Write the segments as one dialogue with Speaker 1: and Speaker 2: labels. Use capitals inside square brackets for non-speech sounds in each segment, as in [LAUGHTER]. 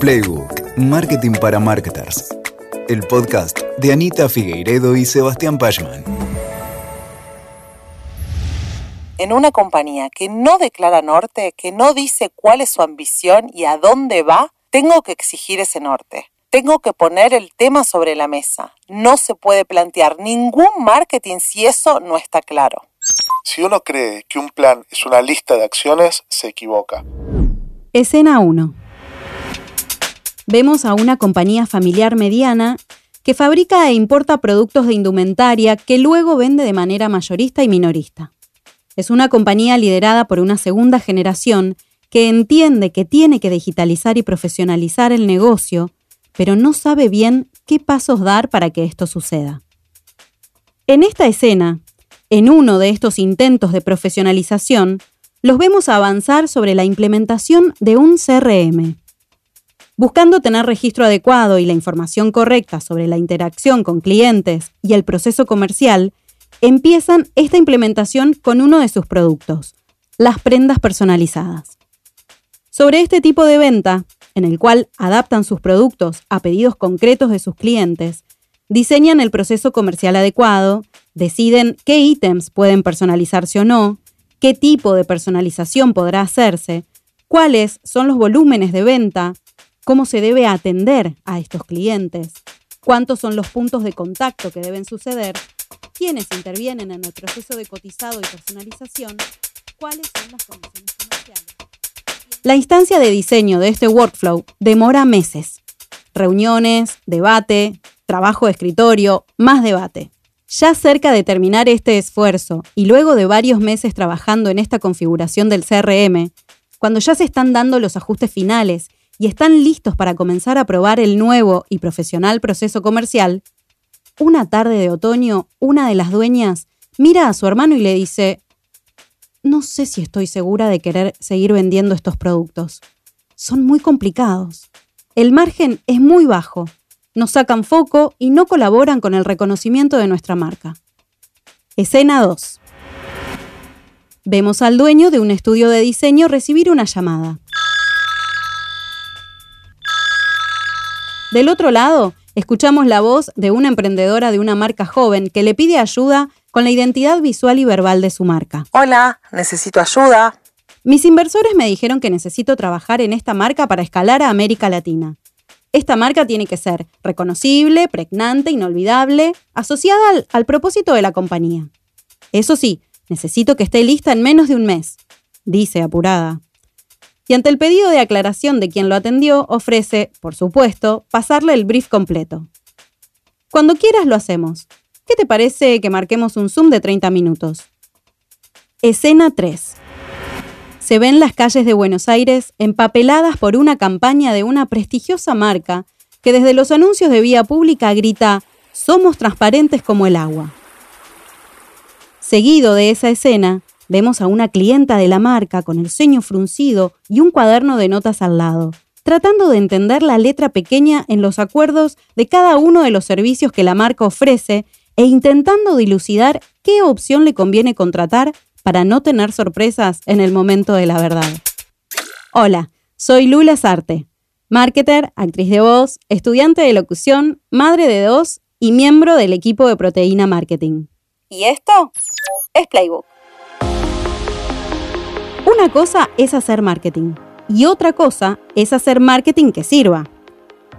Speaker 1: Playbook, Marketing para Marketers. El podcast de Anita Figueiredo y Sebastián Pachman.
Speaker 2: En una compañía que no declara norte, que no dice cuál es su ambición y a dónde va, tengo que exigir ese norte. Tengo que poner el tema sobre la mesa. No se puede plantear ningún marketing si eso no está claro.
Speaker 3: Si uno cree que un plan es una lista de acciones, se equivoca.
Speaker 4: Escena 1. Vemos a una compañía familiar mediana que fabrica e importa productos de indumentaria que luego vende de manera mayorista y minorista. Es una compañía liderada por una segunda generación que entiende que tiene que digitalizar y profesionalizar el negocio, pero no sabe bien qué pasos dar para que esto suceda. En esta escena, en uno de estos intentos de profesionalización, los vemos avanzar sobre la implementación de un CRM. Buscando tener registro adecuado y la información correcta sobre la interacción con clientes y el proceso comercial, empiezan esta implementación con uno de sus productos, las prendas personalizadas. Sobre este tipo de venta, en el cual adaptan sus productos a pedidos concretos de sus clientes, diseñan el proceso comercial adecuado, deciden qué ítems pueden personalizarse o no, qué tipo de personalización podrá hacerse, cuáles son los volúmenes de venta, cómo se debe atender a estos clientes, cuántos son los puntos de contacto que deben suceder quiénes intervienen en el proceso de cotizado y personalización, cuáles son las condiciones comerciales. La instancia de diseño de este workflow demora meses. Reuniones, debate, trabajo de escritorio, más debate. Ya cerca de terminar este esfuerzo y luego de varios meses trabajando en esta configuración del CRM, cuando ya se están dando los ajustes finales y están listos para comenzar a probar el nuevo y profesional proceso comercial, una tarde de otoño, una de las dueñas mira a su hermano y le dice, no sé si estoy segura de querer seguir vendiendo estos productos. Son muy complicados. El margen es muy bajo. Nos sacan foco y no colaboran con el reconocimiento de nuestra marca. Escena 2. Vemos al dueño de un estudio de diseño recibir una llamada. Del otro lado, escuchamos la voz de una emprendedora de una marca joven que le pide ayuda con la identidad visual y verbal de su marca.
Speaker 2: Hola, necesito ayuda.
Speaker 4: Mis inversores me dijeron que necesito trabajar en esta marca para escalar a América Latina. Esta marca tiene que ser reconocible, pregnante, inolvidable, asociada al, al, propósito de la compañía. Eso sí, necesito que esté lista en menos de un mes, dice apurada y ante el pedido de aclaración de quien lo atendió, ofrece, por supuesto, pasarle el brief completo. Cuando quieras lo hacemos. ¿Qué te parece que marquemos un Zoom de 30 minutos? Escena 3. Se ven las calles de Buenos Aires empapeladas por una campaña de una prestigiosa marca que desde los anuncios de vía pública grita, somos transparentes como el agua. Seguido de esa escena, Vemos a una clienta de la marca con el ceño fruncido y un cuaderno de notas al lado, tratando de entender la letra pequeña en los acuerdos de cada uno de los servicios que la marca ofrece e intentando dilucidar qué opción le conviene contratar para no tener sorpresas en el momento de la verdad. Hola, soy Lula Sarte, marketer, actriz de voz, estudiante de locución, madre de dos y miembro del equipo de Proteína Marketing.
Speaker 2: ¿Y esto? Es Playbook.
Speaker 4: Una cosa es hacer marketing y otra cosa es hacer marketing que sirva.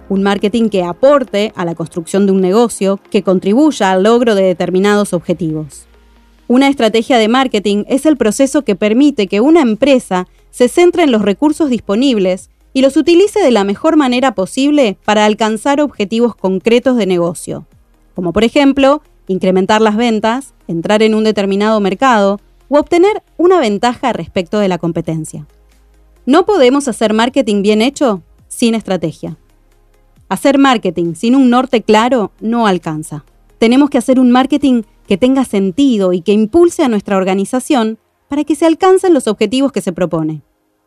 Speaker 4: Un marketing que aporte a la construcción de un negocio, que contribuya al logro de determinados objetivos. Una estrategia de marketing es el proceso que permite que una empresa se centre en los recursos disponibles y los utilice de la mejor manera posible para alcanzar objetivos concretos de negocio, como por ejemplo, incrementar las ventas, entrar en un determinado mercado, o obtener una ventaja respecto de la competencia. No podemos hacer marketing bien hecho sin estrategia. Hacer marketing sin un norte claro no alcanza. Tenemos que hacer un marketing que tenga sentido y que impulse a nuestra organización para que se alcancen los objetivos que se propone.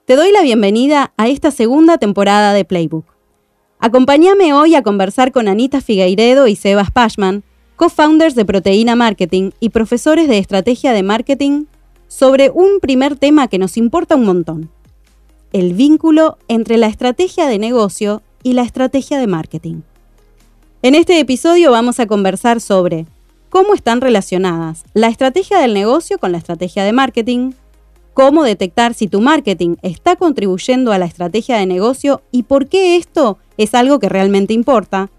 Speaker 4: Te doy la bienvenida a esta segunda temporada de Playbook. Acompáñame hoy a conversar con Anita Figueiredo y Sebas Pashman, co-founders de Proteína Marketing y profesores de estrategia de marketing sobre un primer tema que nos importa un montón, el vínculo entre la estrategia de negocio y la estrategia de marketing. En este episodio vamos a conversar sobre cómo están relacionadas la estrategia del negocio con la estrategia de marketing, cómo detectar si tu marketing está contribuyendo a la estrategia de negocio y por qué esto es algo que realmente importa,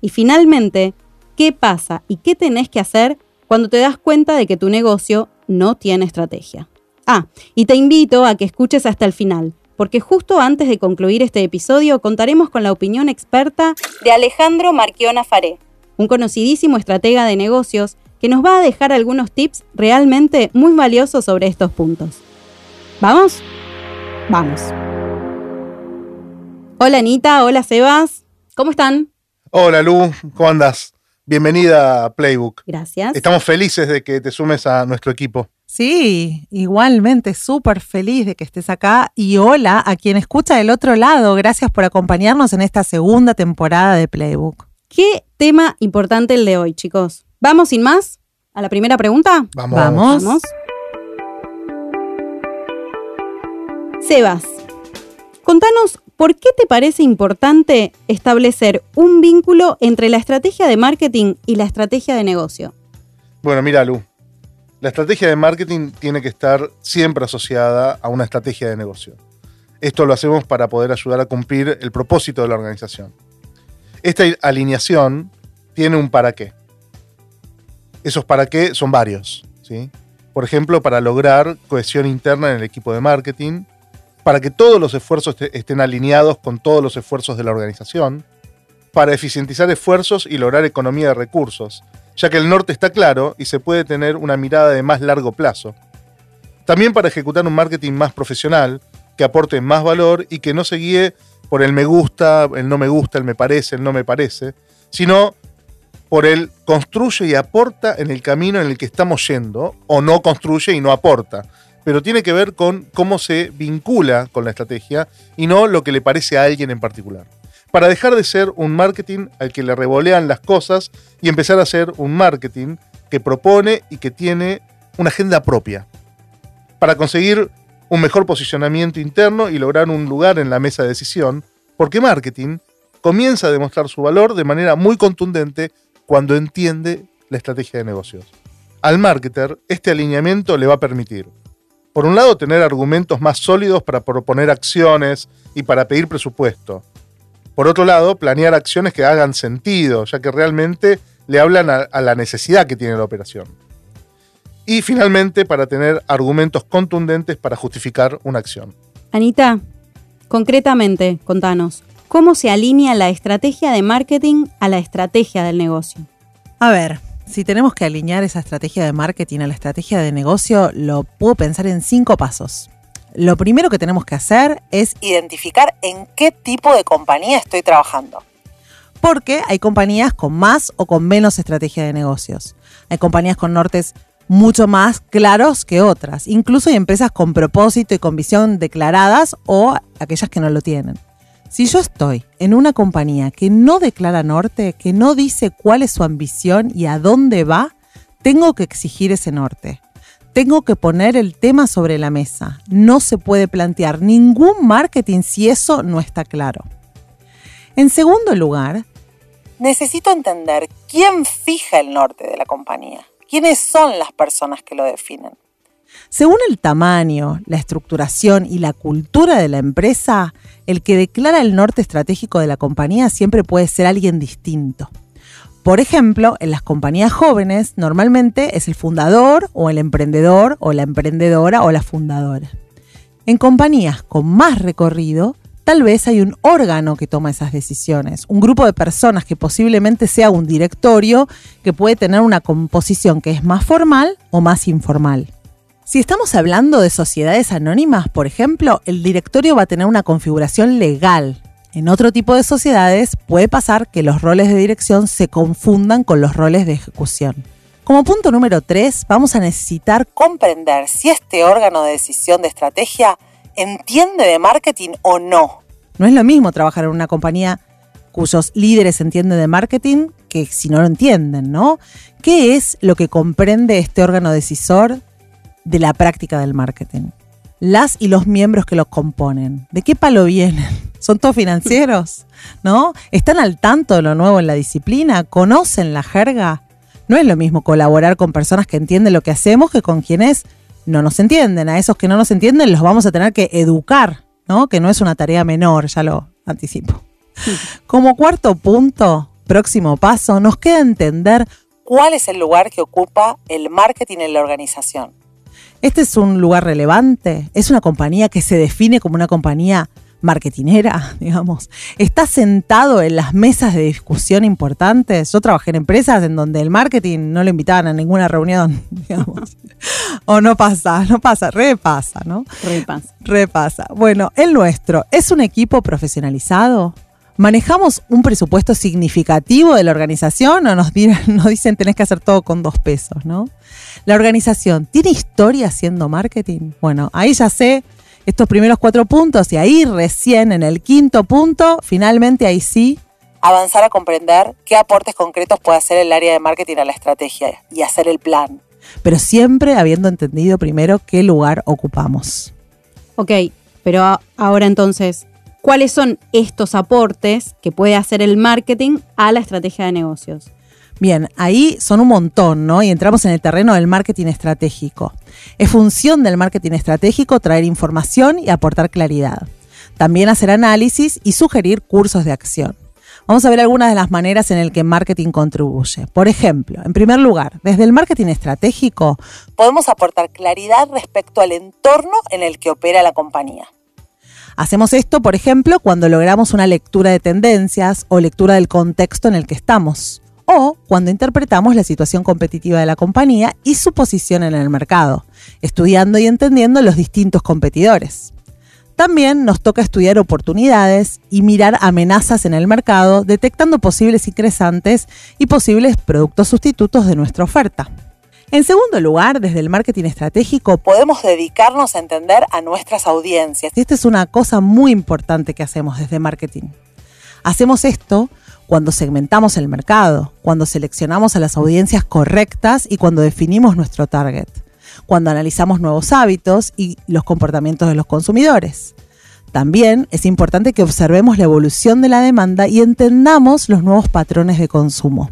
Speaker 4: y finalmente, qué pasa y qué tenés que hacer cuando te das cuenta de que tu negocio no tiene estrategia. Ah, y te invito a que escuches hasta el final, porque justo antes de concluir este episodio contaremos con la opinión experta de Alejandro Marquiona Faré, un conocidísimo estratega de negocios que nos va a dejar algunos tips realmente muy valiosos sobre estos puntos. ¿Vamos? Vamos. Hola Anita, hola Sebas, ¿cómo están?
Speaker 3: Hola Lu, ¿cómo andas? Bienvenida a Playbook.
Speaker 4: Gracias.
Speaker 3: Estamos felices de que te sumes a nuestro equipo.
Speaker 5: Sí, igualmente súper feliz de que estés acá y hola a quien escucha del otro lado. Gracias por acompañarnos en esta segunda temporada de Playbook.
Speaker 4: ¿Qué tema importante el de hoy, chicos? ¿Vamos sin más? ¿A la primera pregunta?
Speaker 3: Vamos.
Speaker 5: Vamos.
Speaker 4: Vamos. Sebas, contanos por qué te parece importante establecer un vínculo entre la estrategia de marketing y la estrategia de negocio.
Speaker 3: Bueno, mira Lu, la estrategia de marketing tiene que estar siempre asociada a una estrategia de negocio. Esto lo hacemos para poder ayudar a cumplir el propósito de la organización. Esta alineación tiene un para qué. Esos para qué son varios. ¿sí? Por ejemplo, para lograr cohesión interna en el equipo de marketing, para que todos los esfuerzos estén alineados con todos los esfuerzos de la organización, para eficientizar esfuerzos y lograr economía de recursos, ya que el norte está claro y se puede tener una mirada de más largo plazo. También para ejecutar un marketing más profesional, que aporte más valor y que no se guíe por el me gusta, el no me gusta, el me parece, el no me parece, sino por el construye y aporta en el camino en el que estamos yendo, o no construye y no aporta pero tiene que ver con cómo se vincula con la estrategia y no lo que le parece a alguien en particular. Para dejar de ser un marketing al que le revolean las cosas y empezar a ser un marketing que propone y que tiene una agenda propia. Para conseguir un mejor posicionamiento interno y lograr un lugar en la mesa de decisión, porque marketing comienza a demostrar su valor de manera muy contundente cuando entiende la estrategia de negocios. Al marketer, este alineamiento le va a permitir por un lado, tener argumentos más sólidos para proponer acciones y para pedir presupuesto. Por otro lado, planear acciones que hagan sentido, ya que realmente le hablan a, la necesidad que tiene la operación. Y finalmente, para tener argumentos contundentes para justificar una acción.
Speaker 4: Anita, concretamente, contanos, ¿cómo se alinea la estrategia de marketing a la estrategia del negocio?
Speaker 5: A ver, si tenemos que alinear esa estrategia de marketing a la estrategia de negocio, lo puedo pensar en cinco pasos. Lo primero que tenemos que hacer es
Speaker 2: Identificar en qué tipo de compañía estoy trabajando.
Speaker 5: porque hay compañías con más o con menos estrategia de negocios. Hay compañías con nortes mucho más claros que otras. Incluso hay empresas con propósito y con visión declaradas o aquellas que no lo tienen. Si yo estoy en una compañía que no declara norte, que no dice cuál es su ambición y a dónde va, tengo que exigir ese norte. Tengo que poner el tema sobre la mesa. No se puede plantear ningún marketing si eso no está claro. En segundo lugar,
Speaker 2: Necesito entender quién fija el norte de la compañía. ¿Quiénes son las personas que lo definen?
Speaker 5: Según el tamaño, la estructuración y la cultura de la empresa, el que declara el norte estratégico de la compañía siempre puede ser alguien distinto. Por ejemplo, en las compañías jóvenes normalmente es el fundador o el emprendedor o la emprendedora o la fundadora. En compañías con más recorrido, tal vez hay un órgano que toma esas decisiones, un grupo de personas que posiblemente sea un directorio que puede tener una composición que es más formal o más informal. Si estamos hablando de sociedades anónimas, por ejemplo, el directorio va a tener una configuración legal. En otro tipo de sociedades puede pasar que los roles de dirección se confundan con los roles de ejecución. Como punto número 3, vamos a necesitar
Speaker 2: Comprender si este órgano de decisión de estrategia entiende de marketing o no.
Speaker 5: No es lo mismo trabajar en una compañía cuyos líderes entienden de marketing que si no lo entienden, ¿no? ¿Qué es lo que comprende este órgano decisor de la práctica del marketing? Las y los miembros que lo componen. ¿De qué palo vienen? [LAUGHS] ¿Son todos financieros? ¿No? ¿Están al tanto de lo nuevo en la disciplina? ¿Conocen la jerga? No es lo mismo colaborar con personas que entienden lo que hacemos que con quienes no nos entienden. A esos que no nos entienden los vamos a tener que educar, ¿no? Que no es una tarea menor, ya lo anticipo. [LAUGHS] Como cuarto punto, próximo paso, nos queda entender
Speaker 2: cuál es el lugar que ocupa el marketing en la organización.
Speaker 5: Este es un lugar relevante, es una compañía que se define como una compañía marketinera, [LAUGHS] digamos. Está sentado en las mesas de discusión importantes. Yo trabajé en empresas en donde el marketing no lo invitaban a ninguna reunión, [LAUGHS] digamos. o no pasa, no pasa, repasa, ¿no?
Speaker 4: Repasa.
Speaker 5: Repasa. Bueno, el nuestro, ¿es un equipo profesionalizado? ¿Manejamos un presupuesto significativo de la organización o nos, [LAUGHS] nos dicen tenés que hacer todo con dos pesos, ¿no? La organización, ¿tiene historia haciendo marketing? Bueno, ahí ya sé estos primeros cuatro puntos y ahí recién en el quinto punto, finalmente ahí sí.
Speaker 2: Avanzar a comprender qué aportes concretos puede hacer el área de marketing a la estrategia y hacer el plan.
Speaker 5: Pero siempre habiendo entendido primero qué lugar ocupamos.
Speaker 4: Ok, pero ahora entonces, ¿cuáles son estos aportes que puede hacer el marketing a la estrategia de negocios?
Speaker 5: Bien, ahí son un montón, ¿no? Y entramos en el terreno del marketing estratégico. Es función del marketing estratégico traer información y aportar claridad. También hacer análisis y sugerir cursos de acción. Vamos a ver algunas de las maneras en las que marketing contribuye. Por ejemplo, en primer lugar, desde el marketing estratégico
Speaker 2: podemos aportar claridad respecto al entorno en el que opera la compañía.
Speaker 5: Hacemos esto, por ejemplo, cuando logramos una lectura de tendencias o lectura del contexto en el que estamos o cuando interpretamos la situación competitiva de la compañía y su posición en el mercado, estudiando y entendiendo los distintos competidores. También nos toca estudiar oportunidades y mirar amenazas en el mercado, detectando posibles ingresantes y posibles productos sustitutos de nuestra oferta. En segundo lugar, desde el marketing estratégico,
Speaker 2: podemos dedicarnos a entender a nuestras audiencias.
Speaker 5: Esta es una cosa muy importante que hacemos desde marketing. Hacemos esto cuando segmentamos el mercado, cuando seleccionamos a las audiencias correctas y cuando definimos nuestro target, cuando analizamos nuevos hábitos y los comportamientos de los consumidores. También es importante que observemos la evolución de la demanda y entendamos los nuevos patrones de consumo.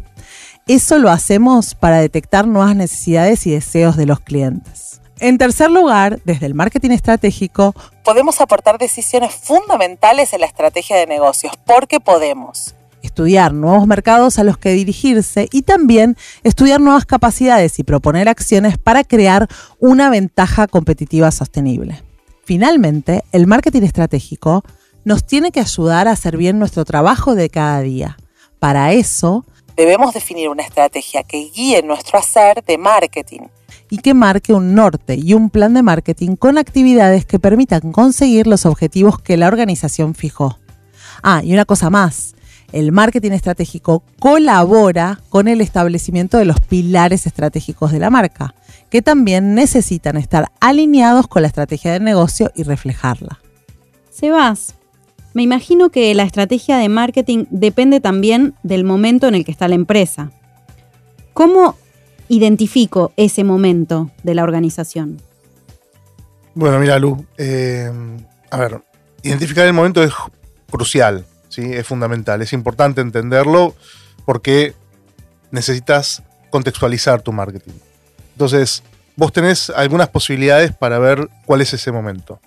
Speaker 5: Eso lo hacemos para detectar nuevas necesidades y deseos de los clientes. En tercer lugar, desde el marketing estratégico,
Speaker 2: podemos aportar decisiones fundamentales en la estrategia de negocios, porque podemos
Speaker 5: estudiar nuevos mercados a los que dirigirse y también estudiar nuevas capacidades y proponer acciones para crear una ventaja competitiva sostenible. Finalmente, el marketing estratégico nos tiene que ayudar a hacer bien nuestro trabajo de cada día. Para eso,
Speaker 2: debemos definir una estrategia que guíe nuestro hacer de marketing
Speaker 5: y que marque un norte y un plan de marketing con actividades que permitan conseguir los objetivos que la organización fijó. Ah, y una cosa más, el marketing estratégico colabora con el establecimiento de los pilares estratégicos de la marca, que también necesitan estar alineados con la estrategia de negocio y reflejarla.
Speaker 4: Sebas, me imagino que la estrategia de marketing depende también del momento en el que está la empresa. ¿Cómo identifico ese momento de la organización?
Speaker 3: Bueno, mira, Lu, eh, a ver, identificar el momento es crucial. Es fundamental, es importante entenderlo porque necesitas contextualizar tu marketing. Entonces, vos tenés algunas posibilidades para ver cuál es ese momento.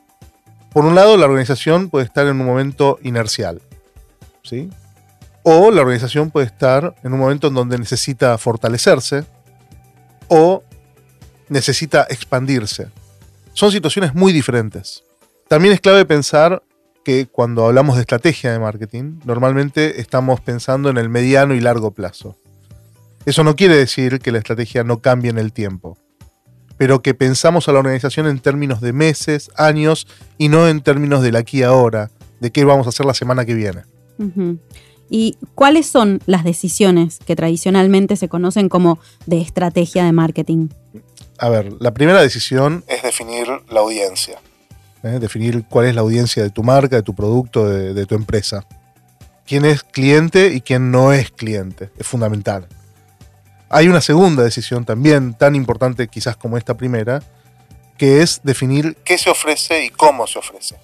Speaker 3: Por un lado, la organización puede estar en un momento inercial, ¿sí? O la organización puede estar en un momento en donde necesita fortalecerse o necesita expandirse. Son situaciones muy diferentes. También es clave pensar que cuando hablamos de estrategia de marketing, normalmente estamos pensando en el mediano y largo plazo. Eso no quiere decir que la estrategia no cambie en el tiempo, pero que pensamos a la organización en términos de meses, años y no en términos del aquí y ahora, de qué vamos a hacer la semana que viene.
Speaker 4: ¿Y cuáles son las decisiones que tradicionalmente se conocen como de estrategia de marketing?
Speaker 3: A ver, la primera decisión es definir la audiencia. ¿eh? definir cuál es la audiencia de tu marca, de tu producto, de, tu empresa. Quién es cliente y quién no es cliente. Es fundamental. Hay una segunda decisión también tan importante quizás como esta primera, que es definir qué se ofrece y cómo se ofrece.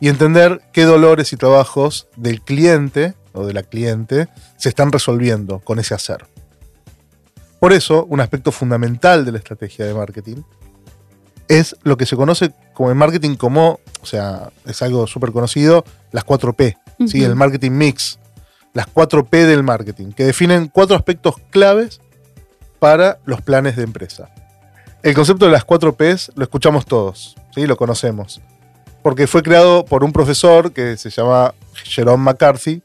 Speaker 3: y entender qué dolores y trabajos del cliente o de la cliente se están resolviendo con ese hacer. Por eso, un aspecto fundamental de la estrategia de marketing es lo que se conoce como en marketing como, o sea, es algo súper conocido, las 4P, ¿sí? El marketing mix, las 4P del marketing, que definen cuatro aspectos claves para los planes de empresa. El concepto de las 4Ps lo escuchamos todos, ¿sí? lo conocemos, porque fue creado por un profesor que se llama Jerome McCarthy,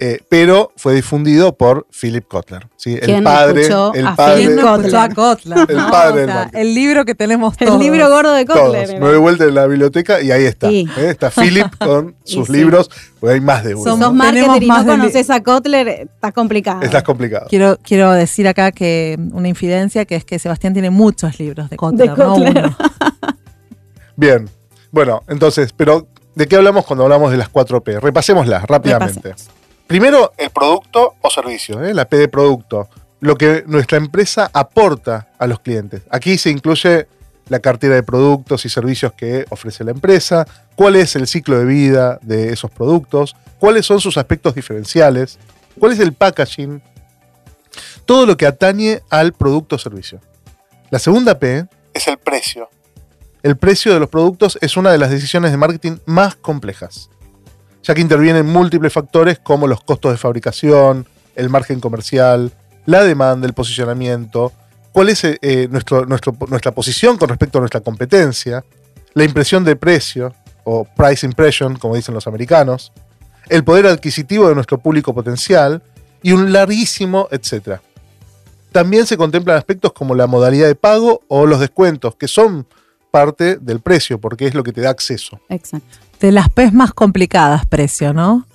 Speaker 3: eh, pero fue difundido por Philip Kotler, ¿sí? el
Speaker 4: ¿Quién
Speaker 3: padre, el
Speaker 4: a
Speaker 3: padre,
Speaker 5: ¿Quién no
Speaker 4: Kotler.
Speaker 5: Kotler?
Speaker 3: El
Speaker 5: no?
Speaker 3: padre
Speaker 5: O sea, el libro que tenemos
Speaker 4: El
Speaker 5: todos.
Speaker 4: libro gordo de. Kotler.
Speaker 3: Me doy vuelta en la biblioteca y ahí está.
Speaker 4: Sí.
Speaker 3: ¿eh? Está Philip [LAUGHS] con sus
Speaker 4: sí.
Speaker 3: libros, porque hay más de uno.
Speaker 5: Somos-
Speaker 4: sos marketer y no conoces a Kotler, estás complicado.
Speaker 3: Estás complicado.
Speaker 5: Quiero, quiero decir acá que una infidencia que es que Sebastián tiene muchos libros de Kotler,
Speaker 4: De
Speaker 5: no uno. [LAUGHS]
Speaker 3: Bien. Bueno, entonces, pero ¿de qué hablamos cuando hablamos de las 4P? Repasémoslas rápidamente.
Speaker 4: Repasemos.
Speaker 3: Primero, el producto o servicio, ¿eh? la P de producto. Lo que nuestra empresa aporta a los clientes. Aquí se incluye la cartera de productos y servicios que ofrece la empresa, cuál es el ciclo de vida de esos productos, cuáles son sus aspectos diferenciales, cuál es el packaging, todo lo que atañe al producto o servicio. La segunda P es el precio. El precio de los productos es una de las decisiones de marketing más complejas ya que intervienen múltiples factores como los costos de fabricación, el margen comercial, la demanda, el posicionamiento, cuál es eh, nuestro- nuestra posición con respecto a nuestra competencia, la impresión de precio, o price impression, como dicen los americanos, el poder adquisitivo de nuestro público potencial y un larguísimo etcétera. También se contemplan aspectos como la modalidad de pago o los descuentos, que son parte del precio, porque es lo que te da acceso.
Speaker 4: Exacto.
Speaker 5: De las P's más complicadas, precio, ¿no?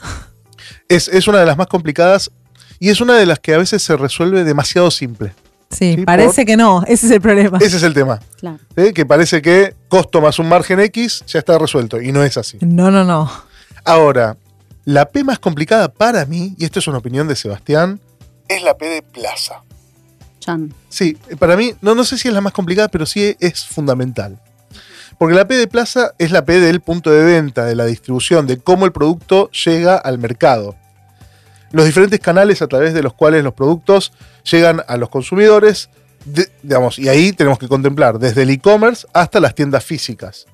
Speaker 3: es, es una de las más complicadas y es una de las que a veces se resuelve demasiado simple.
Speaker 5: Sí,
Speaker 3: Sí,
Speaker 5: parece
Speaker 3: por-
Speaker 5: que no, ese es el problema.
Speaker 3: Ese es el tema.
Speaker 4: Claro.
Speaker 3: Que parece que costo más un margen X ya está resuelto y no es así.
Speaker 5: No, no, no.
Speaker 3: Ahora, la P más complicada para mí, y esto es una opinión de Sebastián, es la P de plaza.
Speaker 4: Chan.
Speaker 3: Sí, para mí, no, no sé si es la más complicada, pero sí es fundamental. Porque la P de plaza es la P del punto de venta, de la distribución, de cómo el producto llega al mercado. Los diferentes canales a través de los cuales los productos llegan a los consumidores, digamos, y ahí tenemos que contemplar desde el e-commerce hasta las tiendas físicas.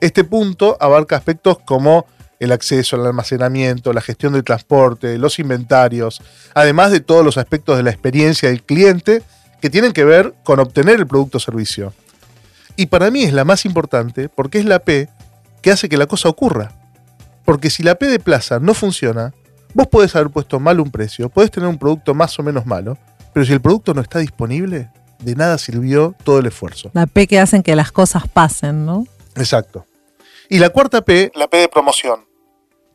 Speaker 3: Este punto abarca aspectos como el acceso al almacenamiento, la gestión del transporte, los inventarios, además de todos los aspectos de la experiencia del cliente que tienen que ver con obtener el producto o servicio. Y para mí es la más importante porque es la P que hace que la cosa ocurra. Porque si la P de plaza no funciona, vos podés haber puesto mal un precio, podés tener un producto más o menos malo, pero si el producto no está disponible, de nada sirvió todo el esfuerzo.
Speaker 5: La P que hacen que las cosas pasen, ¿no?
Speaker 3: Exacto. Y la cuarta P, la P de promoción.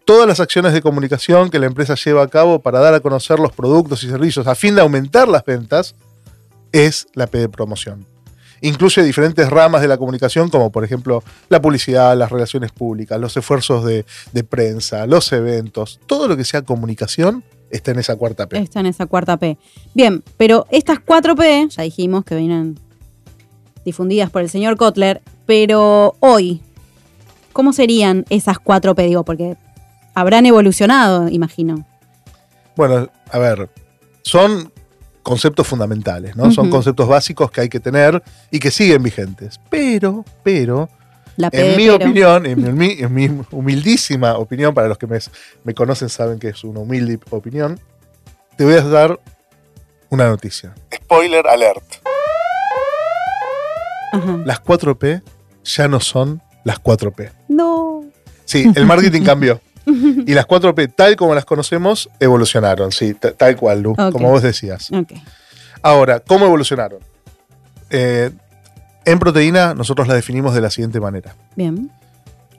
Speaker 3: Todas las acciones de comunicación que la empresa lleva a cabo para dar a conocer los productos y servicios a fin de aumentar las ventas es la P de promoción. Incluye diferentes ramas de la comunicación, como por ejemplo la publicidad, las relaciones públicas, los esfuerzos de, de prensa, los eventos. Todo lo que sea comunicación está en esa cuarta P.
Speaker 4: Está en esa cuarta P. Bien, pero estas cuatro P, ya dijimos que vienen difundidas por el señor Kotler, pero hoy, ¿cómo serían esas cuatro P? Digo, porque habrán evolucionado, imagino.
Speaker 3: Bueno, a ver, son conceptos fundamentales, ¿no? Son conceptos básicos que hay que tener y que siguen vigentes. Pero, pero,
Speaker 4: La
Speaker 3: en mi
Speaker 4: pero.
Speaker 3: opinión, en mi, en mi humildísima opinión, para los que me, me conocen saben que es una humilde opinión, te voy a dar una noticia. Spoiler alert.
Speaker 4: Ajá.
Speaker 3: Las 4P ya no son las 4P.
Speaker 4: No.
Speaker 3: Sí, el marketing cambió. [LAUGHS] Y las 4P, tal como las conocemos, evolucionaron, sí, tal cual, Lu, como vos decías. Ahora, ¿cómo evolucionaron? Eh, en proteína nosotros la definimos de la siguiente manera.
Speaker 4: Bien.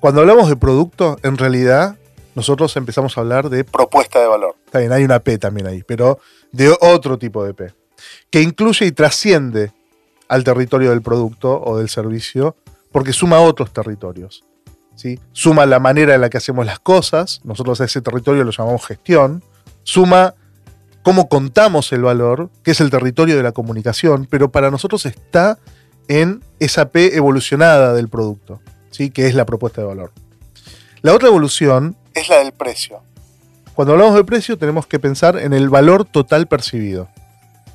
Speaker 3: Cuando hablamos de producto, en realidad nosotros empezamos a hablar de propuesta de valor. Está bien, hay una P también ahí, pero de otro tipo de P, que incluye y trasciende al territorio del producto o del servicio, porque suma otros territorios. Suma la manera en la que hacemos las cosas, nosotros a ese territorio lo llamamos gestión, suma cómo contamos el valor, que es el territorio de la comunicación, pero para nosotros está en esa P evolucionada del producto, ¿sí? que es la propuesta de valor. La otra evolución es la del precio. Cuando hablamos de precio tenemos que pensar en el valor total percibido.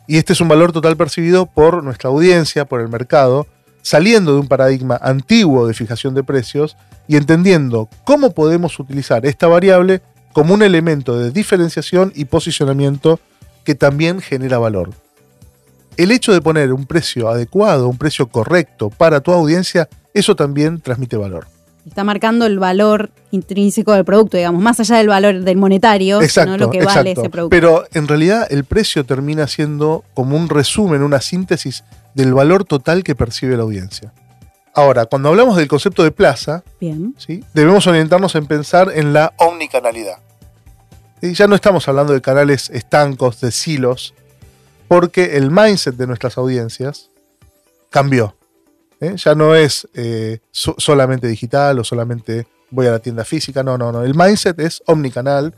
Speaker 3: Y este es un valor total percibido por nuestra audiencia, por el mercado, saliendo de un paradigma antiguo de fijación de precios y entendiendo cómo podemos utilizar esta variable como un elemento de diferenciación y posicionamiento que también genera valor. El hecho de poner un precio adecuado, un precio correcto para tu audiencia, eso también transmite valor.
Speaker 4: Está marcando el valor intrínseco del producto, digamos, más allá del valor del monetario,
Speaker 3: Exacto,
Speaker 4: sino lo que
Speaker 3: exacto.
Speaker 4: vale ese producto.
Speaker 3: Pero en realidad el precio termina siendo como un resumen, una síntesis del valor total que percibe la audiencia. Ahora, cuando hablamos del concepto de plaza,
Speaker 4: Bien.
Speaker 3: ¿sí? debemos orientarnos en pensar en la omnicanalidad. Y ya no estamos hablando de canales estancos, de silos, porque el mindset de nuestras audiencias cambió. ¿Eh? Ya no es eh, so- solamente digital o solamente voy a la tienda física, no, no, no. El mindset es omnicanal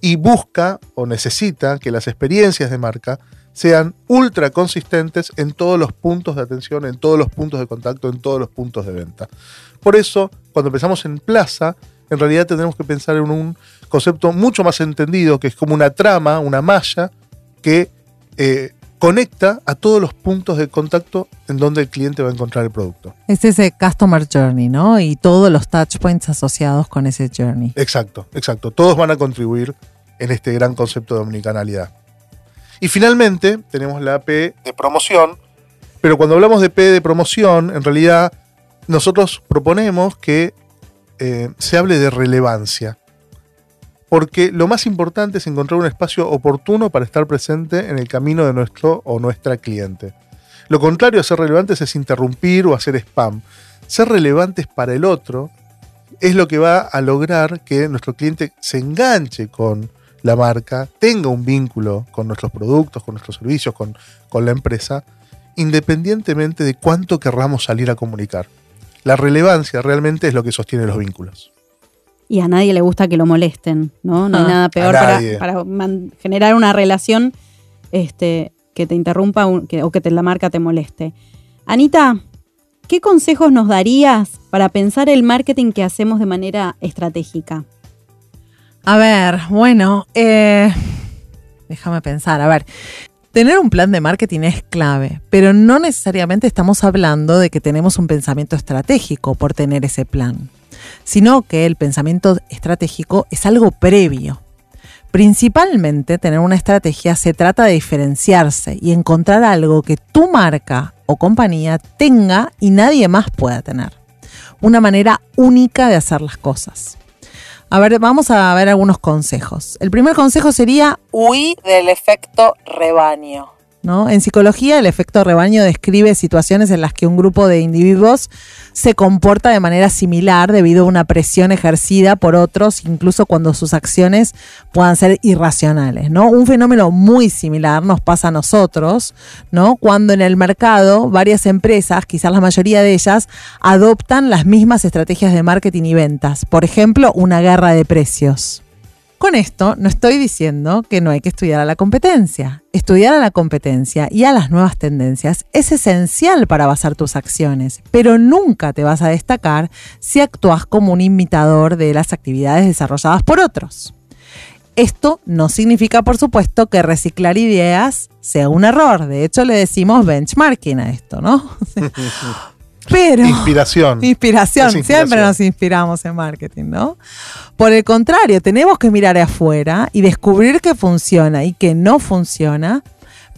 Speaker 3: y busca o necesita que las experiencias de marca sean ultra consistentes en todos los puntos de atención, en todos los puntos de contacto, en todos los puntos de venta. Por eso, cuando pensamos en plaza, en realidad tendremos que pensar en un concepto mucho más entendido, que es como una trama, una malla, que eh, conecta a todos los puntos de contacto en donde el cliente va a encontrar el producto.
Speaker 5: Es ese customer journey, ¿no? Y todos los touch points asociados con ese journey.
Speaker 3: Exacto, exacto. Todos van a contribuir en este gran concepto de omnicanalidad. Y finalmente tenemos la P de promoción, pero cuando hablamos de P de promoción, en realidad nosotros proponemos que eh, se hable de relevancia. Porque lo más importante es encontrar un espacio oportuno para estar presente en el camino de nuestro o nuestra cliente. Lo contrario a ser relevantes es interrumpir o hacer spam. Ser relevantes para el otro es lo que va a lograr que nuestro cliente se enganche con la marca, tenga un vínculo con nuestros productos, con nuestros servicios, con, con la empresa, independientemente de cuánto querramos salir a comunicar. La relevancia realmente es lo que sostiene los vínculos.
Speaker 4: Y a nadie le gusta que lo molesten, ¿no? No hay
Speaker 5: Ah,
Speaker 4: nada peor para, para man- generar una relación este, que te interrumpa un- que- o que te, la marca te moleste. Anita, ¿qué consejos nos darías para pensar el marketing que hacemos de manera estratégica?
Speaker 5: A ver, bueno, eh, déjame pensar. A ver, tener un plan de marketing es clave, pero no necesariamente estamos hablando de que tenemos un pensamiento estratégico por tener ese plan, sino que el pensamiento estratégico es algo previo. Principalmente tener una estrategia se trata de diferenciarse y encontrar algo que tu marca o compañía tenga y nadie más pueda tener. Una manera única de hacer las cosas. A ver, vamos a ver algunos consejos. El primer consejo sería,
Speaker 2: Huí del efecto rebaño.
Speaker 5: ¿No? En psicología, el efecto rebaño describe situaciones en las que un grupo de individuos se comporta de manera similar debido a una presión ejercida por otros, incluso cuando sus acciones puedan ser irracionales, ¿no? Un fenómeno muy similar nos pasa a nosotros, ¿no? Cuando en el mercado varias empresas, quizás la mayoría de ellas, adoptan las mismas estrategias de marketing y ventas. Por ejemplo, una guerra de precios. Con esto no estoy diciendo que no hay que estudiar a la competencia. Estudiar a la competencia y a las nuevas tendencias es esencial para basar tus acciones, pero nunca te vas a destacar si actúas como un imitador de las actividades desarrolladas por otros. Esto no significa, por supuesto, que reciclar ideas sea un error. De hecho, le decimos benchmarking a esto, ¿no? [LAUGHS] Pero...
Speaker 3: Inspiración.
Speaker 5: Inspiración.
Speaker 3: Inspiración.
Speaker 5: Siempre nos inspiramos en marketing, ¿no? Por el contrario, tenemos que mirar afuera y descubrir qué funciona y qué no funciona,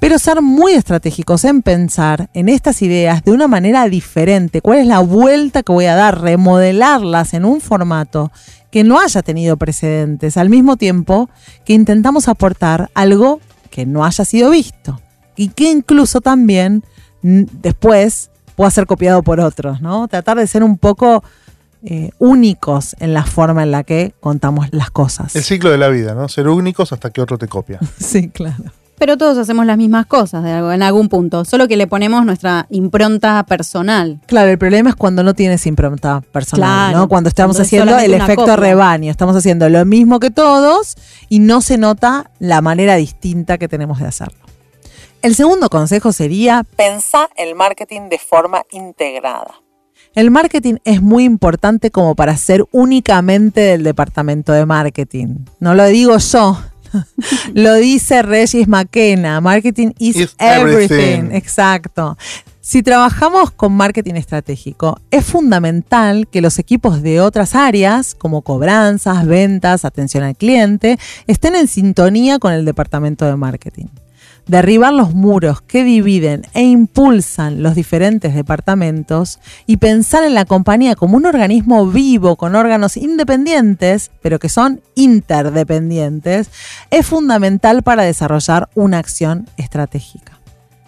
Speaker 5: pero ser muy estratégicos en pensar en estas ideas de una manera diferente. ¿Cuál es la vuelta que voy a dar? Remodelarlas en un formato que no haya tenido precedentes, al mismo tiempo que intentamos aportar algo que no haya sido visto y que incluso también después pueda ser copiado por otros, ¿no? Tratar de ser un poco eh, únicos en la forma en la que contamos las cosas.
Speaker 3: El ciclo de la vida, ¿no? Ser únicos hasta que otro te copia. [LAUGHS]
Speaker 5: Sí, claro.
Speaker 4: Pero todos hacemos las mismas cosas en algún punto, solo que le ponemos nuestra impronta personal.
Speaker 5: Claro, el problema es cuando no tienes impronta personal,
Speaker 4: Claro,
Speaker 5: ¿no? Cuando estamos haciendo el efecto
Speaker 4: copia.
Speaker 5: rebaño, estamos haciendo lo mismo que todos y no se nota la manera distinta que tenemos de hacerlo. El segundo consejo sería
Speaker 2: Pensá el marketing de forma integrada.
Speaker 5: El marketing es muy importante como para ser únicamente del departamento de marketing. No lo digo yo, [LAUGHS] lo dice Regis McKenna. Marketing is,
Speaker 3: Is
Speaker 5: everything.
Speaker 3: everything.
Speaker 5: Exacto. Si trabajamos con marketing estratégico, es fundamental que los equipos de otras áreas, como cobranzas, ventas, atención al cliente, estén en sintonía con el departamento de marketing. Derribar los muros que dividen e impulsan los diferentes departamentos y pensar en la compañía como un organismo vivo con órganos independientes, pero que son interdependientes, es fundamental para desarrollar una acción estratégica.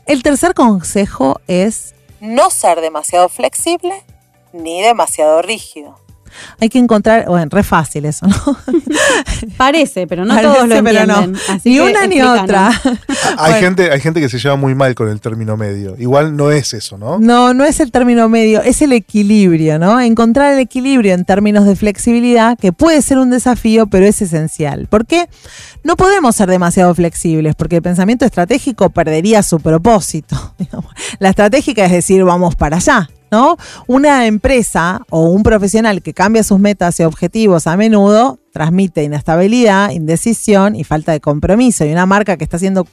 Speaker 5: El tercer consejo es
Speaker 2: No ser demasiado flexible ni demasiado rígido.
Speaker 5: Hay que encontrar, bueno, re fácil eso, ¿no? [LAUGHS]
Speaker 4: Parece, pero no
Speaker 5: Parece,
Speaker 4: todos lo
Speaker 5: pero no.
Speaker 4: entienden. Así
Speaker 5: Ni
Speaker 4: que
Speaker 5: una ni otra. [LAUGHS]
Speaker 3: Hay,
Speaker 5: Bueno.
Speaker 3: gente, hay gente que se lleva muy mal con el término medio. Igual no es eso, ¿no?
Speaker 5: No, no es el término medio, es el equilibrio, ¿no? Encontrar el equilibrio en términos de flexibilidad, que puede ser un desafío, pero es esencial. ¿Por qué? No podemos ser demasiado flexibles, porque el pensamiento estratégico perdería su propósito. [LAUGHS] La estratégica es decir, vamos para allá. Una empresa o un profesional que cambia sus metas y objetivos a menudo transmite inestabilidad, indecisión y falta de compromiso. Y una marca que está haciendo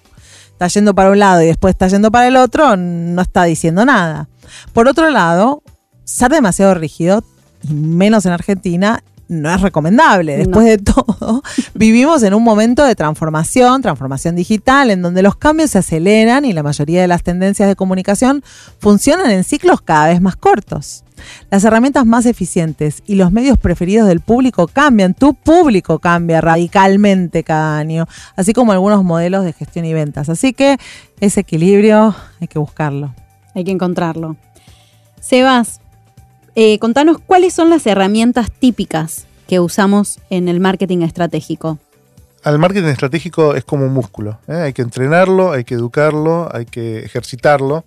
Speaker 5: está yendo para un lado y después está yendo para el otro, no está diciendo nada. Por otro lado, ser demasiado rígido, menos en Argentina, no es recomendable. Después
Speaker 4: No.
Speaker 5: de [LAUGHS] todo, vivimos en un momento de transformación, transformación digital, en donde los cambios se aceleran y la mayoría de las tendencias de comunicación funcionan en ciclos cada vez más cortos. Las herramientas más eficientes y los medios preferidos del público cambian, tu público cambia radicalmente cada año, así como algunos modelos de gestión y ventas. Así que ese equilibrio hay que buscarlo.
Speaker 4: Hay que encontrarlo. Sebas, eh, contanos cuáles son las herramientas típicas que usamos en el marketing estratégico.
Speaker 3: Al marketing estratégico es como un músculo. ¿eh? Hay que entrenarlo, hay que educarlo, hay que ejercitarlo.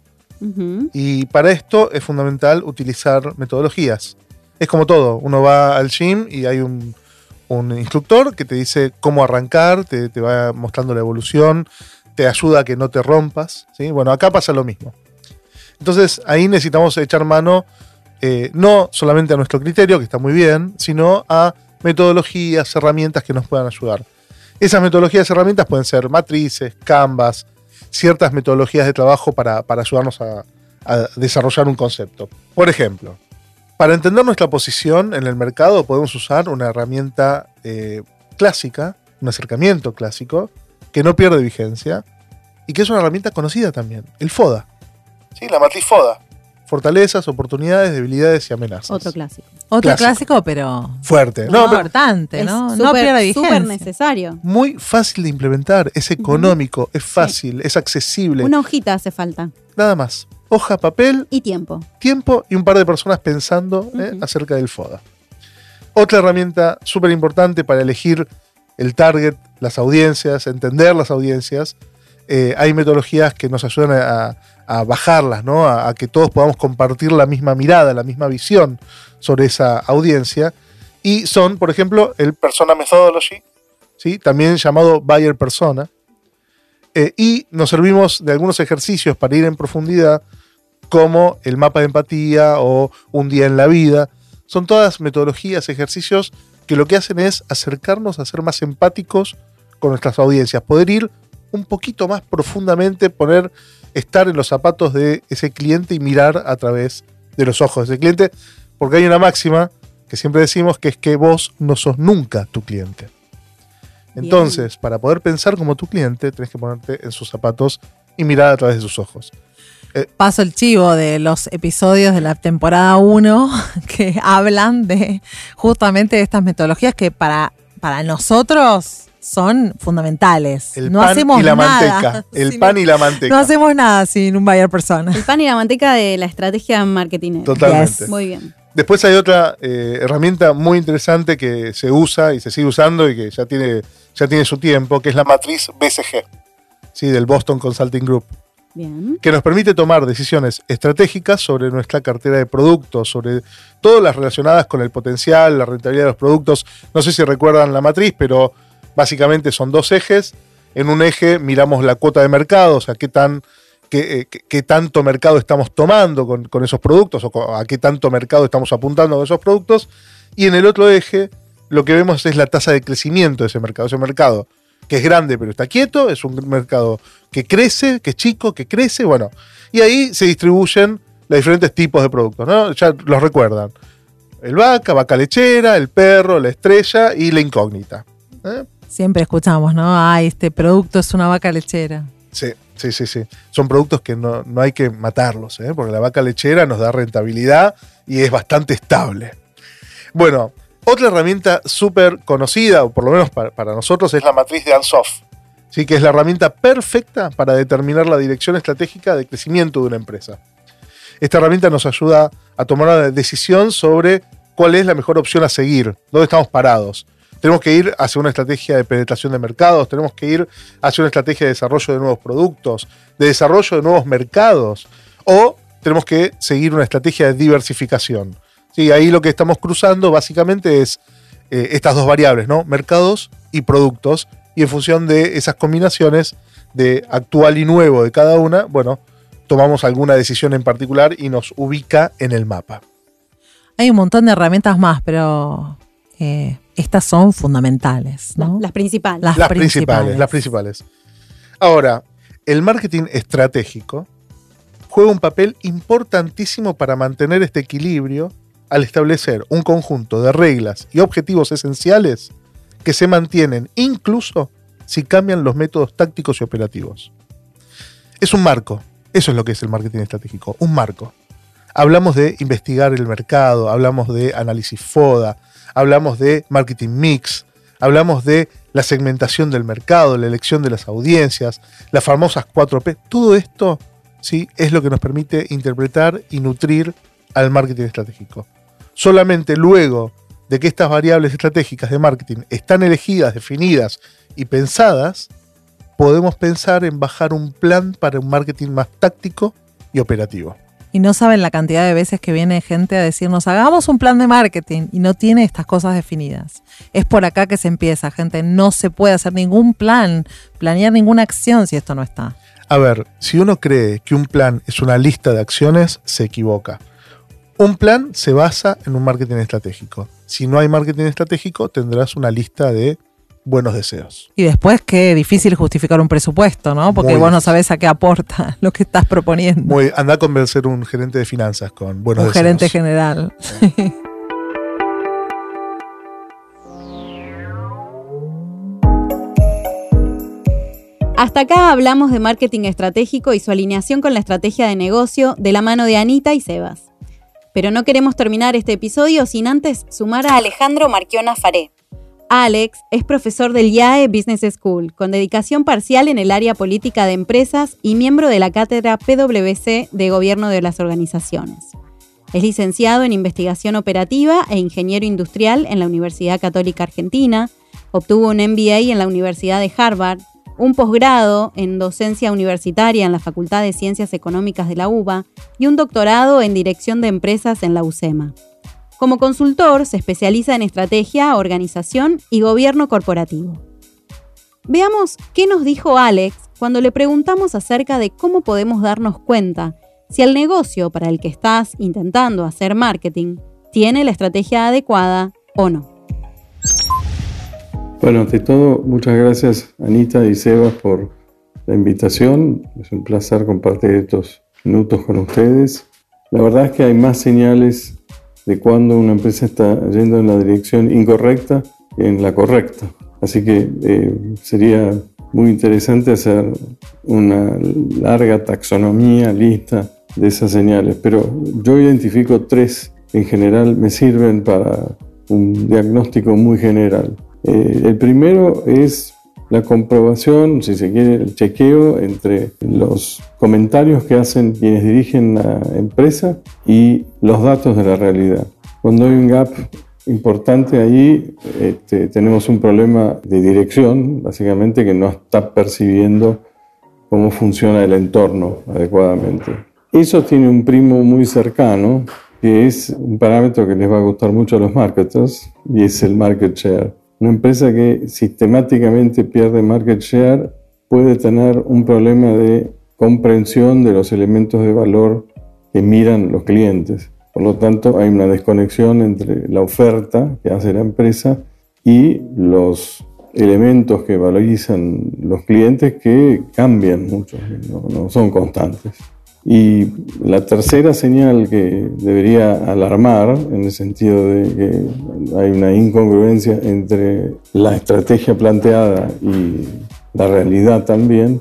Speaker 3: Y para esto es fundamental utilizar metodologías. Es como todo, uno va al gym y hay un, un instructor que te dice cómo arrancar, te, te va mostrando la evolución, te ayuda a que no te rompas. ¿sí? Bueno, acá pasa lo mismo. Entonces ahí necesitamos echar mano eh, no solamente a nuestro criterio, que está muy bien, sino a metodologías, herramientas que nos puedan ayudar. Esas metodologías herramientas pueden ser matrices, canvas, ciertas metodologías de trabajo para, para ayudarnos a, a desarrollar un concepto. Por ejemplo, para entender nuestra posición en el mercado podemos usar una herramienta eh, clásica, un acercamiento clásico, que no pierde vigencia y que es una herramienta conocida también, el FODA. Sí, la matriz FODA. Fortalezas, oportunidades, debilidades y amenazas.
Speaker 4: Otro clásico.
Speaker 5: Otro
Speaker 3: Clásico.
Speaker 5: clásico, pero
Speaker 3: Fuerte. No, pero
Speaker 5: importante,
Speaker 4: Es
Speaker 5: ¿no? no
Speaker 4: súper-
Speaker 5: pierde vigencia.
Speaker 4: súper necesario.
Speaker 3: muy fácil de implementar, es económico, es fácil, es accesible.
Speaker 4: Una hojita hace falta.
Speaker 3: Nada más. Hoja, papel,
Speaker 4: Y tiempo.
Speaker 3: tiempo y un par de personas pensando eh, acerca del FODA. Otra herramienta súper importante para elegir el target, las audiencias, entender las audiencias. eh, hay metodologías que nos ayudan a, a bajarlas, ¿no? A, que todos podamos compartir la misma mirada, la misma visión sobre esa audiencia. Y son, por ejemplo, el Persona Methodology, ¿sí? también llamado Buyer Persona. Eh, y nos servimos de algunos ejercicios para ir en profundidad como el mapa de empatía o un día en la vida. Son todas metodologías, ejercicios que lo que hacen es acercarnos a ser más empáticos con nuestras audiencias, poder ir un poquito más profundamente, poner, estar en los zapatos de ese cliente y mirar a través de los ojos de ese cliente, porque hay una máxima que siempre decimos que es que vos no sos nunca tu cliente. Entonces, para poder pensar como tu cliente, tenés que ponerte en sus zapatos y mirar a través de sus ojos.
Speaker 5: paso el chivo de los episodios de la temporada 1 [LAUGHS] que hablan de justamente de estas metodologías que para, para nosotros son fundamentales.
Speaker 3: El
Speaker 5: no
Speaker 3: pan
Speaker 5: hacemos
Speaker 3: y la
Speaker 5: nada
Speaker 3: manteca. [LAUGHS] El
Speaker 5: sin-
Speaker 3: pan y la manteca.
Speaker 5: No hacemos nada sin un buyer persona.
Speaker 4: El pan y la manteca de la estrategia marketing.
Speaker 3: Totalmente.
Speaker 5: Yes.
Speaker 4: Muy bien.
Speaker 3: Después hay otra eh, herramienta muy interesante que se usa y se sigue usando y que ya tiene, ya tiene su tiempo, que es la matriz BCG, ¿sí? del Boston Consulting Group,
Speaker 4: Bien.
Speaker 3: que nos permite tomar decisiones estratégicas sobre nuestra cartera de productos, sobre todas las relacionadas con el potencial, la rentabilidad de los productos. No sé si recuerdan la matriz, pero básicamente son dos ejes. En un eje miramos la cuota de mercado, o sea, qué tan qué, qué tanto mercado estamos tomando con, con esos productos o a qué tanto mercado estamos apuntando con esos productos. Y en el otro eje, lo que vemos es la tasa de crecimiento de ese mercado. Ese mercado que es grande pero está quieto, es un mercado que crece, que es chico, que crece, bueno. Y ahí se distribuyen los diferentes tipos de productos, ¿no? Ya los recuerdan. El vaca, vaca lechera, el perro, la estrella y la incógnita. ¿eh?
Speaker 5: Siempre escuchamos, ¿no? Ah, este producto es una vaca lechera.
Speaker 3: Sí, sí, sí, sí. Son productos que no, no hay que matarlos, ¿eh? porque la vaca lechera nos da rentabilidad y es bastante estable. Bueno, otra herramienta súper conocida, o por lo menos para, nosotros, es la matriz de Ansoff, ¿sí? que es la herramienta perfecta para determinar la dirección estratégica de crecimiento de una empresa. Esta herramienta nos ayuda a tomar una decisión sobre cuál es la mejor opción a seguir, dónde estamos parados. Tenemos que ir hacia una estrategia de penetración de mercados, tenemos que ir hacia una estrategia de desarrollo de nuevos productos, de desarrollo de nuevos mercados, o tenemos que seguir una estrategia de diversificación. Sí, ahí lo que estamos cruzando básicamente es eh, estas dos variables, ¿no? Mercados y productos. Y en función de esas combinaciones de actual y nuevo de cada una, bueno, tomamos alguna decisión en particular y nos ubica en el mapa.
Speaker 5: Hay un montón de herramientas más, pero eh, estas son fundamentales, ¿no?
Speaker 4: Las principales.
Speaker 3: Las, principales, las principales. Ahora, el marketing estratégico juega un papel importantísimo para mantener este equilibrio al establecer un conjunto de reglas y objetivos esenciales que se mantienen incluso si cambian los métodos tácticos y operativos. Es un marco, eso es lo que es el marketing estratégico, un marco. Hablamos de investigar el mercado, hablamos de análisis FODA, hablamos de marketing mix, hablamos de la segmentación del mercado, la elección de las audiencias, las famosas 4P. Todo esto ¿sí? es lo que nos permite interpretar y nutrir al marketing estratégico. Solamente luego de que estas variables estratégicas de marketing están elegidas, definidas y pensadas, podemos pensar en bajar un plan para un marketing más táctico y operativo.
Speaker 5: Y no saben la cantidad de veces que viene gente a decirnos, hagamos un plan de marketing y no tiene estas cosas definidas. Es por acá que se empieza, gente. No se puede hacer ningún plan, planear ninguna acción si esto no está.
Speaker 3: A ver, si uno cree que un plan es una lista de acciones, se equivoca. Un plan se basa en un marketing estratégico. Si no hay marketing estratégico, tendrás una lista de buenos deseos.
Speaker 5: Y después qué difícil justificar un presupuesto, ¿no? Porque vos no sabés a qué aporta [LAUGHS] lo que estás proponiendo.
Speaker 3: Muy, anda a convencer un gerente de finanzas con buenos deseos.
Speaker 5: Un gerente general.
Speaker 4: Hasta acá hablamos de marketing estratégico y su alineación con la estrategia de negocio de la mano de Anita y Sebas. Pero no queremos terminar este episodio sin antes sumar a Alejandro Marquiona Faré. Alex es profesor del IAE Business School, con dedicación parcial en el área política de empresas y miembro de la cátedra PwC de Gobierno de las Organizaciones. Es licenciado en Investigación Operativa e Ingeniero Industrial en la Universidad Católica Argentina, obtuvo un MBA en la Universidad de Harvard, un posgrado en docencia universitaria en la Facultad de Ciencias Económicas de la UBA y un doctorado en dirección de empresas en la UCEMA. Como consultor se especializa en estrategia, organización y gobierno corporativo. Veamos qué nos dijo Alex cuando le preguntamos acerca de cómo podemos darnos cuenta si el negocio para el que estás intentando hacer marketing tiene la estrategia adecuada o no.
Speaker 6: Bueno, ante todo, muchas gracias Anita y Sebas por la invitación. Es un placer compartir estos minutos con ustedes. La verdad es que hay más señales de cuando una empresa está yendo en la dirección incorrecta en la correcta. Así que eh, sería muy interesante hacer una larga taxonomía, lista de esas señales. Pero yo identifico tres en general me sirven para un diagnóstico muy general. Eh, el primero es la comprobación, si se quiere, el chequeo entre los comentarios que hacen quienes dirigen la empresa y los datos de la realidad. Cuando hay un gap importante ahí, este, tenemos un problema de dirección, básicamente, que no está percibiendo cómo funciona el entorno adecuadamente. Eso tiene un primo muy cercano, que es un parámetro que les va a gustar mucho a los marketers, y es el market share. Una empresa que sistemáticamente pierde market share puede tener un problema de comprensión de los elementos de valor que miran los clientes. Por lo tanto, hay una desconexión entre la oferta que hace la empresa y los elementos que valorizan los clientes que cambian mucho, no, son constantes. Y la tercera señal que debería alarmar, en el sentido de que hay una incongruencia entre la estrategia planteada y la realidad también,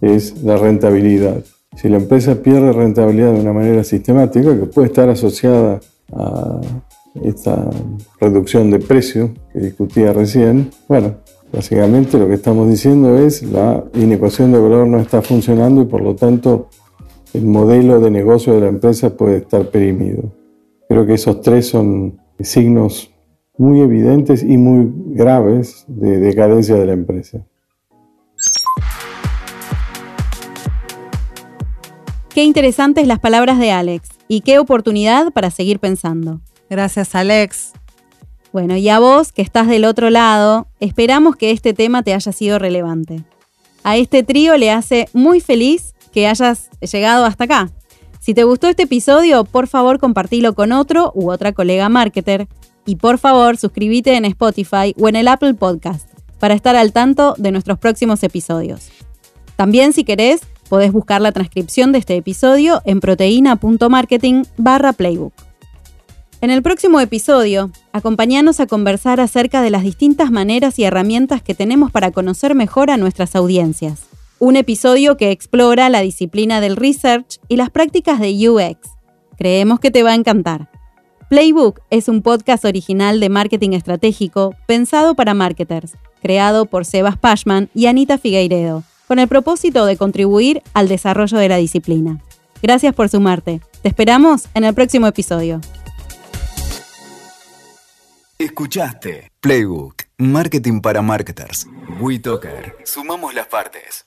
Speaker 6: es la rentabilidad. Si la empresa pierde rentabilidad de una manera sistemática, que puede estar asociada a esta reducción de precio que discutía recién, bueno, básicamente lo que estamos diciendo es la inecuación de valor no está funcionando y por lo tanto el modelo de negocio de la empresa puede estar perimido. Creo que esos tres son signos muy evidentes y muy graves de decadencia de la empresa.
Speaker 4: Qué interesantes las palabras de Alex y qué oportunidad para seguir pensando.
Speaker 5: Gracias, Alex.
Speaker 4: Bueno, y a vos que estás del otro lado, esperamos que este tema te haya sido relevante. A este trío le hace muy feliz que hayas llegado hasta acá. Si te gustó este episodio, por favor compartilo con otro u otra colega marketer. Y por favor, suscríbete en Spotify o en el Apple Podcast para estar al tanto de nuestros próximos episodios. También, si querés, podés buscar la transcripción de este episodio en proteína.marketing barra playbook. En el próximo episodio, acompáñanos a conversar acerca de las distintas maneras y herramientas que tenemos para conocer mejor a nuestras audiencias. Un episodio que explora la disciplina del research y las prácticas de UX. Creemos que te va a encantar. Playbook es un podcast original de marketing estratégico pensado para marketers, creado por Sebas Pashman y Anita Figueiredo, con el propósito de contribuir al desarrollo de la disciplina. Gracias por sumarte. Te esperamos en el próximo episodio.
Speaker 1: Escuchaste Playbook, Marketing para Marketers. WeToker. Sumamos las partes.